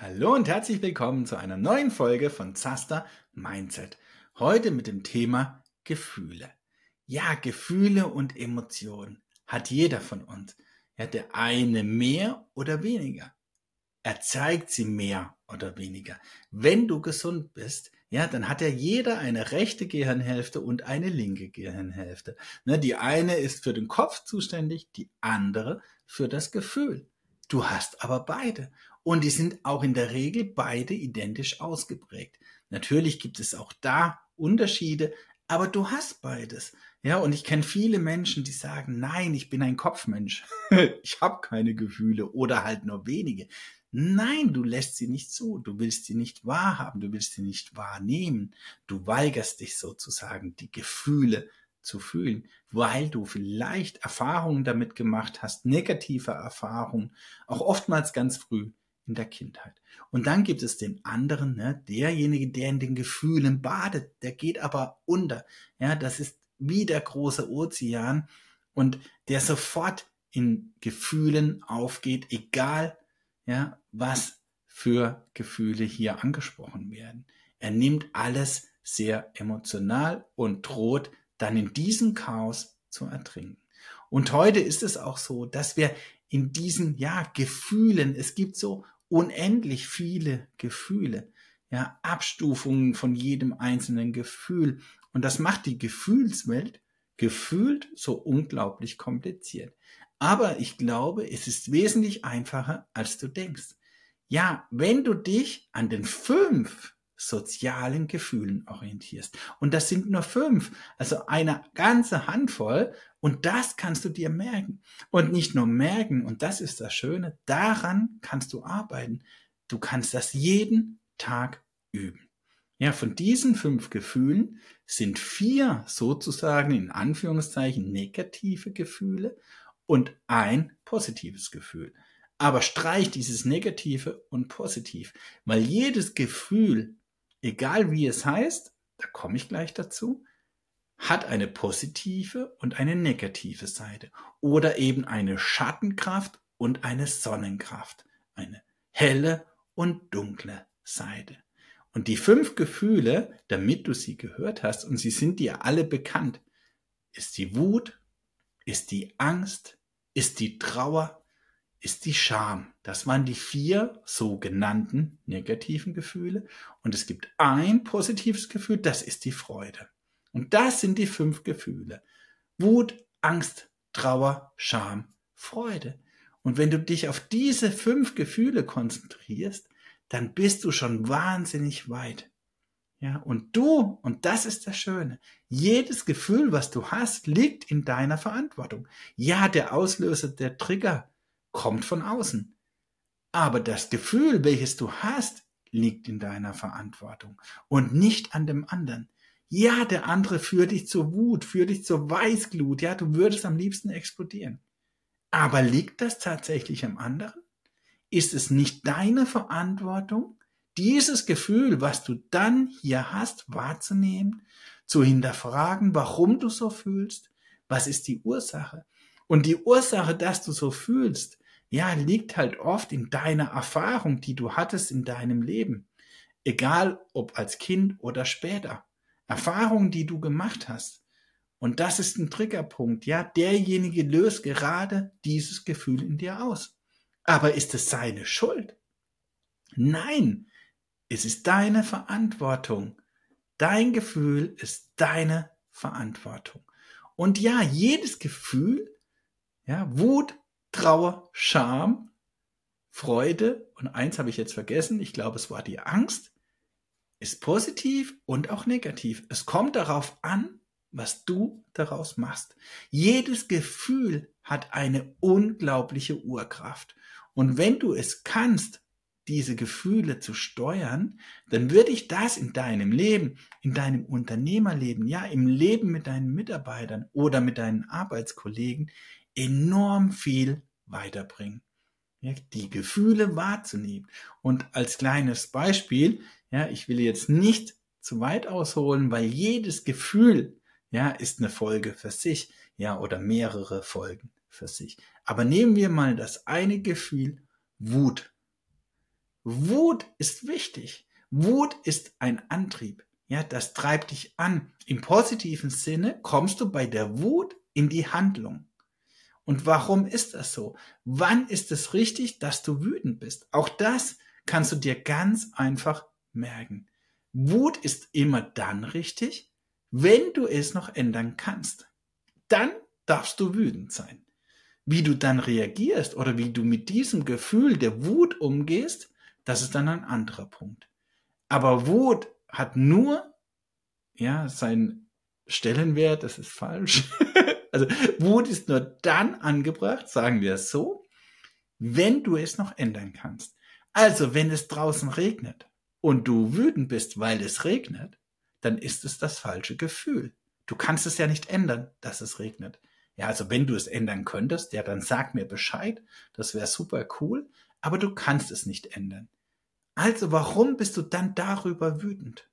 Hallo und herzlich willkommen zu einer neuen Folge von Zaster Mindset. Heute mit dem Thema Gefühle. Ja, Gefühle und Emotionen hat jeder von uns. Ja, der eine mehr oder weniger. Er zeigt sie mehr oder weniger. Wenn du gesund bist, ja, dann hat ja jeder eine rechte Gehirnhälfte und eine linke Gehirnhälfte. Ne, die eine ist für den Kopf zuständig, die andere für das Gefühl. Du hast aber beide. Und die sind auch in der Regel beide identisch ausgeprägt. Natürlich gibt es auch da Unterschiede, aber du hast beides. Ja, und ich kenne viele Menschen, die sagen, nein, ich bin ein Kopfmensch. ich habe keine Gefühle oder halt nur wenige. Nein, du lässt sie nicht zu, du willst sie nicht wahrhaben, du willst sie nicht wahrnehmen. Du weigerst dich sozusagen, die Gefühle zu fühlen, weil du vielleicht Erfahrungen damit gemacht hast, negative Erfahrungen, auch oftmals ganz früh in der Kindheit. Und dann gibt es den anderen, ne, derjenige, der in den Gefühlen badet, der geht aber unter. Ja, das ist wie der große Ozean und der sofort in Gefühlen aufgeht, egal ja, was für Gefühle hier angesprochen werden. Er nimmt alles sehr emotional und droht dann in diesem Chaos zu ertrinken. Und heute ist es auch so, dass wir in diesen, ja, Gefühlen, es gibt so unendlich viele Gefühle, ja, Abstufungen von jedem einzelnen Gefühl. Und das macht die Gefühlswelt gefühlt so unglaublich kompliziert. Aber ich glaube, es ist wesentlich einfacher, als du denkst. Ja, wenn du dich an den fünf sozialen Gefühlen orientierst. Und das sind nur fünf, also eine ganze Handvoll. Und das kannst du dir merken. Und nicht nur merken, und das ist das Schöne, daran kannst du arbeiten. Du kannst das jeden Tag üben. Ja, von diesen fünf Gefühlen sind vier sozusagen in Anführungszeichen negative Gefühle und ein positives Gefühl. Aber streich dieses Negative und Positiv, weil jedes Gefühl egal wie es heißt, da komme ich gleich dazu, hat eine positive und eine negative Seite oder eben eine Schattenkraft und eine Sonnenkraft, eine helle und dunkle Seite. Und die fünf Gefühle, damit du sie gehört hast, und sie sind dir alle bekannt, ist die Wut, ist die Angst, ist die Trauer, ist die Scham. Das waren die vier sogenannten negativen Gefühle. Und es gibt ein positives Gefühl, das ist die Freude. Und das sind die fünf Gefühle. Wut, Angst, Trauer, Scham, Freude. Und wenn du dich auf diese fünf Gefühle konzentrierst, dann bist du schon wahnsinnig weit. Ja, und du, und das ist das Schöne, jedes Gefühl, was du hast, liegt in deiner Verantwortung. Ja, der Auslöser, der Trigger, kommt von außen. Aber das Gefühl, welches du hast, liegt in deiner Verantwortung und nicht an dem anderen. Ja, der andere führt dich zur Wut, führt dich zur Weißglut, ja, du würdest am liebsten explodieren. Aber liegt das tatsächlich am anderen? Ist es nicht deine Verantwortung, dieses Gefühl, was du dann hier hast, wahrzunehmen, zu hinterfragen, warum du so fühlst? Was ist die Ursache? Und die Ursache, dass du so fühlst, ja, liegt halt oft in deiner Erfahrung, die du hattest in deinem Leben. Egal ob als Kind oder später. Erfahrungen, die du gemacht hast. Und das ist ein Triggerpunkt. Ja, derjenige löst gerade dieses Gefühl in dir aus. Aber ist es seine Schuld? Nein, es ist deine Verantwortung. Dein Gefühl ist deine Verantwortung. Und ja, jedes Gefühl, ja, Wut, Trauer, Scham, Freude und eins habe ich jetzt vergessen, ich glaube, es war die Angst, ist positiv und auch negativ. Es kommt darauf an, was du daraus machst. Jedes Gefühl hat eine unglaubliche Urkraft. Und wenn du es kannst, diese Gefühle zu steuern, dann würde ich das in deinem Leben, in deinem Unternehmerleben, ja, im Leben mit deinen Mitarbeitern oder mit deinen Arbeitskollegen enorm viel weiterbringen. Ja, die Gefühle wahrzunehmen. Und als kleines Beispiel, ja, ich will jetzt nicht zu weit ausholen, weil jedes Gefühl, ja, ist eine Folge für sich, ja, oder mehrere Folgen für sich. Aber nehmen wir mal das eine Gefühl Wut. Wut ist wichtig. Wut ist ein Antrieb. Ja, das treibt dich an. Im positiven Sinne kommst du bei der Wut in die Handlung. Und warum ist das so? Wann ist es richtig, dass du wütend bist? Auch das kannst du dir ganz einfach merken. Wut ist immer dann richtig, wenn du es noch ändern kannst. Dann darfst du wütend sein. Wie du dann reagierst oder wie du mit diesem Gefühl der Wut umgehst, das ist dann ein anderer Punkt. Aber Wut hat nur, ja, seinen Stellenwert, das ist falsch. also Wut ist nur dann angebracht, sagen wir es so, wenn du es noch ändern kannst. Also, wenn es draußen regnet und du wütend bist, weil es regnet, dann ist es das falsche Gefühl. Du kannst es ja nicht ändern, dass es regnet. Ja, also wenn du es ändern könntest, ja, dann sag mir Bescheid. Das wäre super cool. Aber du kannst es nicht ändern. Also warum bist du dann darüber wütend?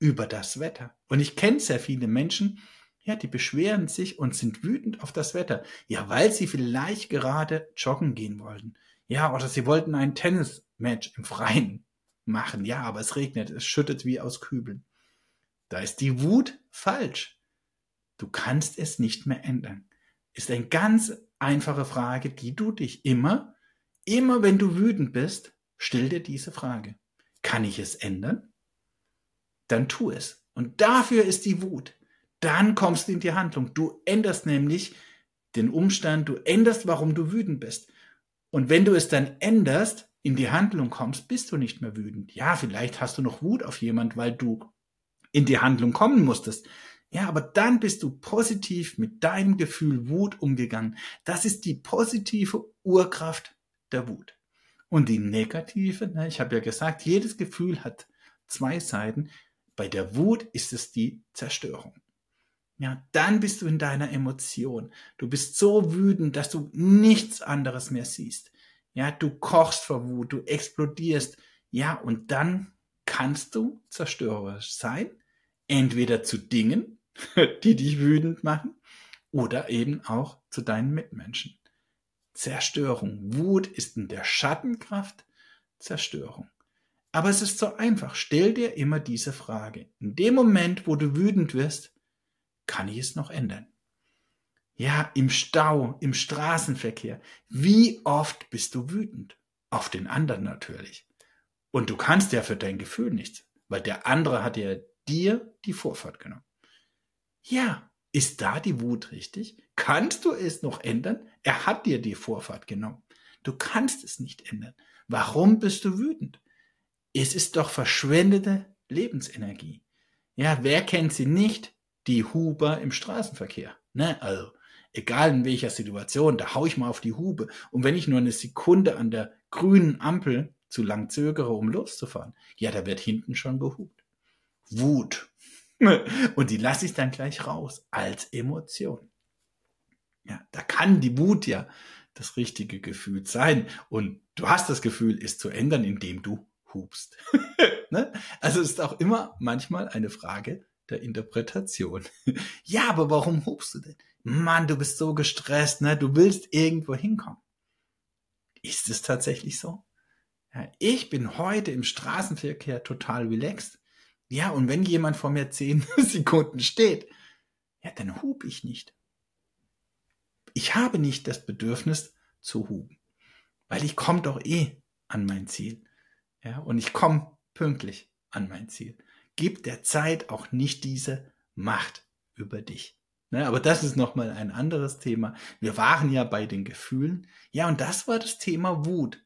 Über das Wetter. Und ich kenne sehr viele Menschen, ja, die beschweren sich und sind wütend auf das Wetter. Ja, weil sie vielleicht gerade joggen gehen wollten. Ja, oder sie wollten ein Tennismatch im Freien machen. Ja, aber es regnet, es schüttet wie aus Kübeln. Da ist die Wut falsch. Du kannst es nicht mehr ändern. Ist eine ganz einfache Frage, die du dich immer, immer wenn du wütend bist, stell dir diese Frage. Kann ich es ändern? Dann tu es. Und dafür ist die Wut. Dann kommst du in die Handlung. Du änderst nämlich den Umstand, du änderst, warum du wütend bist. Und wenn du es dann änderst, in die Handlung kommst, bist du nicht mehr wütend. Ja, vielleicht hast du noch Wut auf jemand, weil du in die Handlung kommen musstest. Ja, aber dann bist du positiv mit deinem Gefühl Wut umgegangen. Das ist die positive Urkraft der Wut. Und die negative, ne, ich habe ja gesagt, jedes Gefühl hat zwei Seiten. Bei der Wut ist es die Zerstörung. Ja, dann bist du in deiner Emotion. Du bist so wütend, dass du nichts anderes mehr siehst. Ja, du kochst vor Wut, du explodierst. Ja, und dann kannst du zerstörerisch sein. Entweder zu Dingen, die dich wütend machen oder eben auch zu deinen Mitmenschen. Zerstörung. Wut ist in der Schattenkraft Zerstörung. Aber es ist so einfach. Stell dir immer diese Frage. In dem Moment, wo du wütend wirst, kann ich es noch ändern? Ja, im Stau, im Straßenverkehr. Wie oft bist du wütend? Auf den anderen natürlich. Und du kannst ja für dein Gefühl nichts, weil der andere hat ja dir die Vorfahrt genommen. Ja, ist da die Wut richtig? Kannst du es noch ändern? Er hat dir die Vorfahrt genommen. Du kannst es nicht ändern. Warum bist du wütend? Es ist doch verschwendete Lebensenergie. Ja, wer kennt sie nicht? Die Huber im Straßenverkehr. Ne? Also, egal in welcher Situation, da hau ich mal auf die Hube. Und wenn ich nur eine Sekunde an der grünen Ampel zu lang zögere, um loszufahren, ja, da wird hinten schon gehupt. Wut. Und die lasse ich dann gleich raus als Emotion. Ja, da kann die Wut ja das richtige Gefühl sein. Und du hast das Gefühl, es zu ändern, indem du hupst. ne? Also es ist auch immer manchmal eine Frage der Interpretation. ja, aber warum hupst du denn? Mann, du bist so gestresst, ne? Du willst irgendwo hinkommen. Ist es tatsächlich so? Ja, ich bin heute im Straßenverkehr total relaxed. Ja, und wenn jemand vor mir zehn Sekunden steht, ja, dann hub ich nicht. Ich habe nicht das Bedürfnis zu huben, weil ich komme doch eh an mein Ziel. Ja, und ich komme pünktlich an mein Ziel. Gib der Zeit auch nicht diese Macht über dich. Ne, aber das ist nochmal ein anderes Thema. Wir waren ja bei den Gefühlen. Ja, und das war das Thema Wut.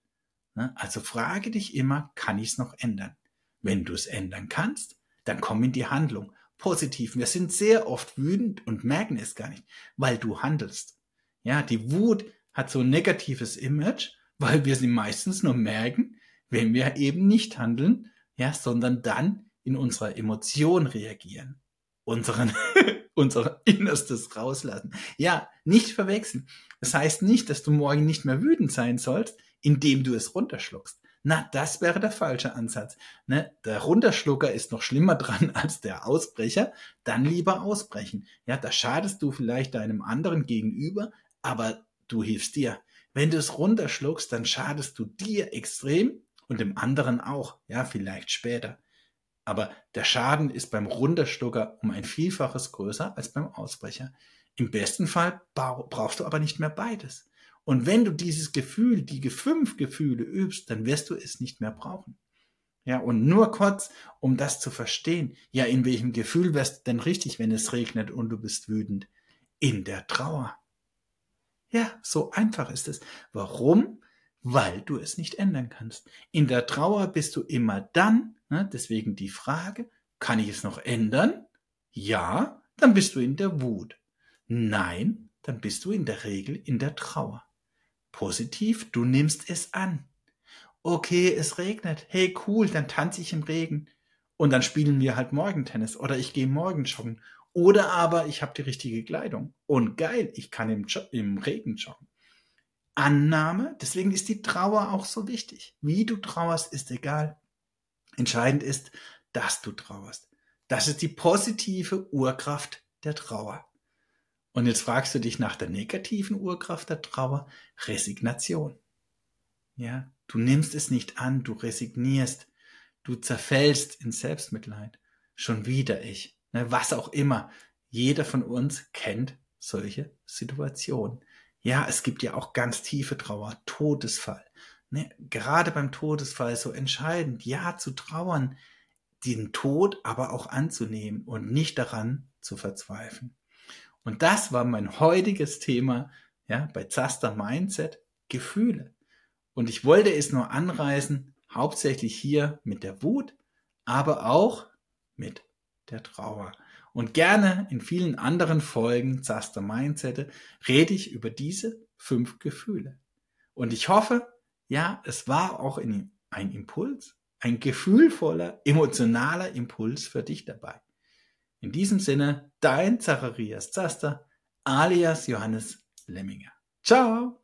Ne, also frage dich immer, kann ich es noch ändern? Wenn du es ändern kannst, dann komm in die Handlung. Positiv. Wir sind sehr oft wütend und merken es gar nicht, weil du handelst. Ja, die Wut hat so ein negatives Image, weil wir sie meistens nur merken, wenn wir eben nicht handeln, ja, sondern dann in unserer Emotion reagieren. Unseren, unser Innerstes rauslassen. Ja, nicht verwechseln. Das heißt nicht, dass du morgen nicht mehr wütend sein sollst, indem du es runterschluckst. Na, das wäre der falsche Ansatz. Ne? Der Runterschlucker ist noch schlimmer dran als der Ausbrecher. Dann lieber ausbrechen. Ja, da schadest du vielleicht deinem anderen gegenüber, aber du hilfst dir. Wenn du es runterschluckst, dann schadest du dir extrem und dem anderen auch. Ja, vielleicht später. Aber der Schaden ist beim Runterschlucker um ein Vielfaches größer als beim Ausbrecher. Im besten Fall brauchst du aber nicht mehr beides. Und wenn du dieses Gefühl, die fünf Gefühle übst, dann wirst du es nicht mehr brauchen. Ja, und nur kurz, um das zu verstehen. Ja, in welchem Gefühl wärst du denn richtig, wenn es regnet und du bist wütend? In der Trauer. Ja, so einfach ist es. Warum? Weil du es nicht ändern kannst. In der Trauer bist du immer dann, ne, deswegen die Frage, kann ich es noch ändern? Ja, dann bist du in der Wut. Nein, dann bist du in der Regel in der Trauer. Positiv, du nimmst es an. Okay, es regnet. Hey, cool, dann tanze ich im Regen. Und dann spielen wir halt Morgentennis oder ich gehe morgen joggen. Oder aber ich habe die richtige Kleidung. Und geil, ich kann im, jo im Regen joggen. Annahme, deswegen ist die Trauer auch so wichtig. Wie du trauerst, ist egal. Entscheidend ist, dass du trauerst. Das ist die positive Urkraft der Trauer. Und jetzt fragst du dich nach der negativen Urkraft der Trauer, Resignation. Ja, du nimmst es nicht an, du resignierst, du zerfällst in Selbstmitleid. Schon wieder ich. Ne, was auch immer. Jeder von uns kennt solche Situationen. Ja, es gibt ja auch ganz tiefe Trauer, Todesfall. Ne, gerade beim Todesfall so entscheidend, ja zu trauern, den Tod aber auch anzunehmen und nicht daran zu verzweifeln. Und das war mein heutiges Thema, ja, bei Zaster Mindset, Gefühle. Und ich wollte es nur anreißen, hauptsächlich hier mit der Wut, aber auch mit der Trauer. Und gerne in vielen anderen Folgen Zaster Mindset rede ich über diese fünf Gefühle. Und ich hoffe, ja, es war auch ein Impuls, ein gefühlvoller, emotionaler Impuls für dich dabei. In diesem Sinne, dein Zacharias Zaster alias Johannes Lemminger. Ciao!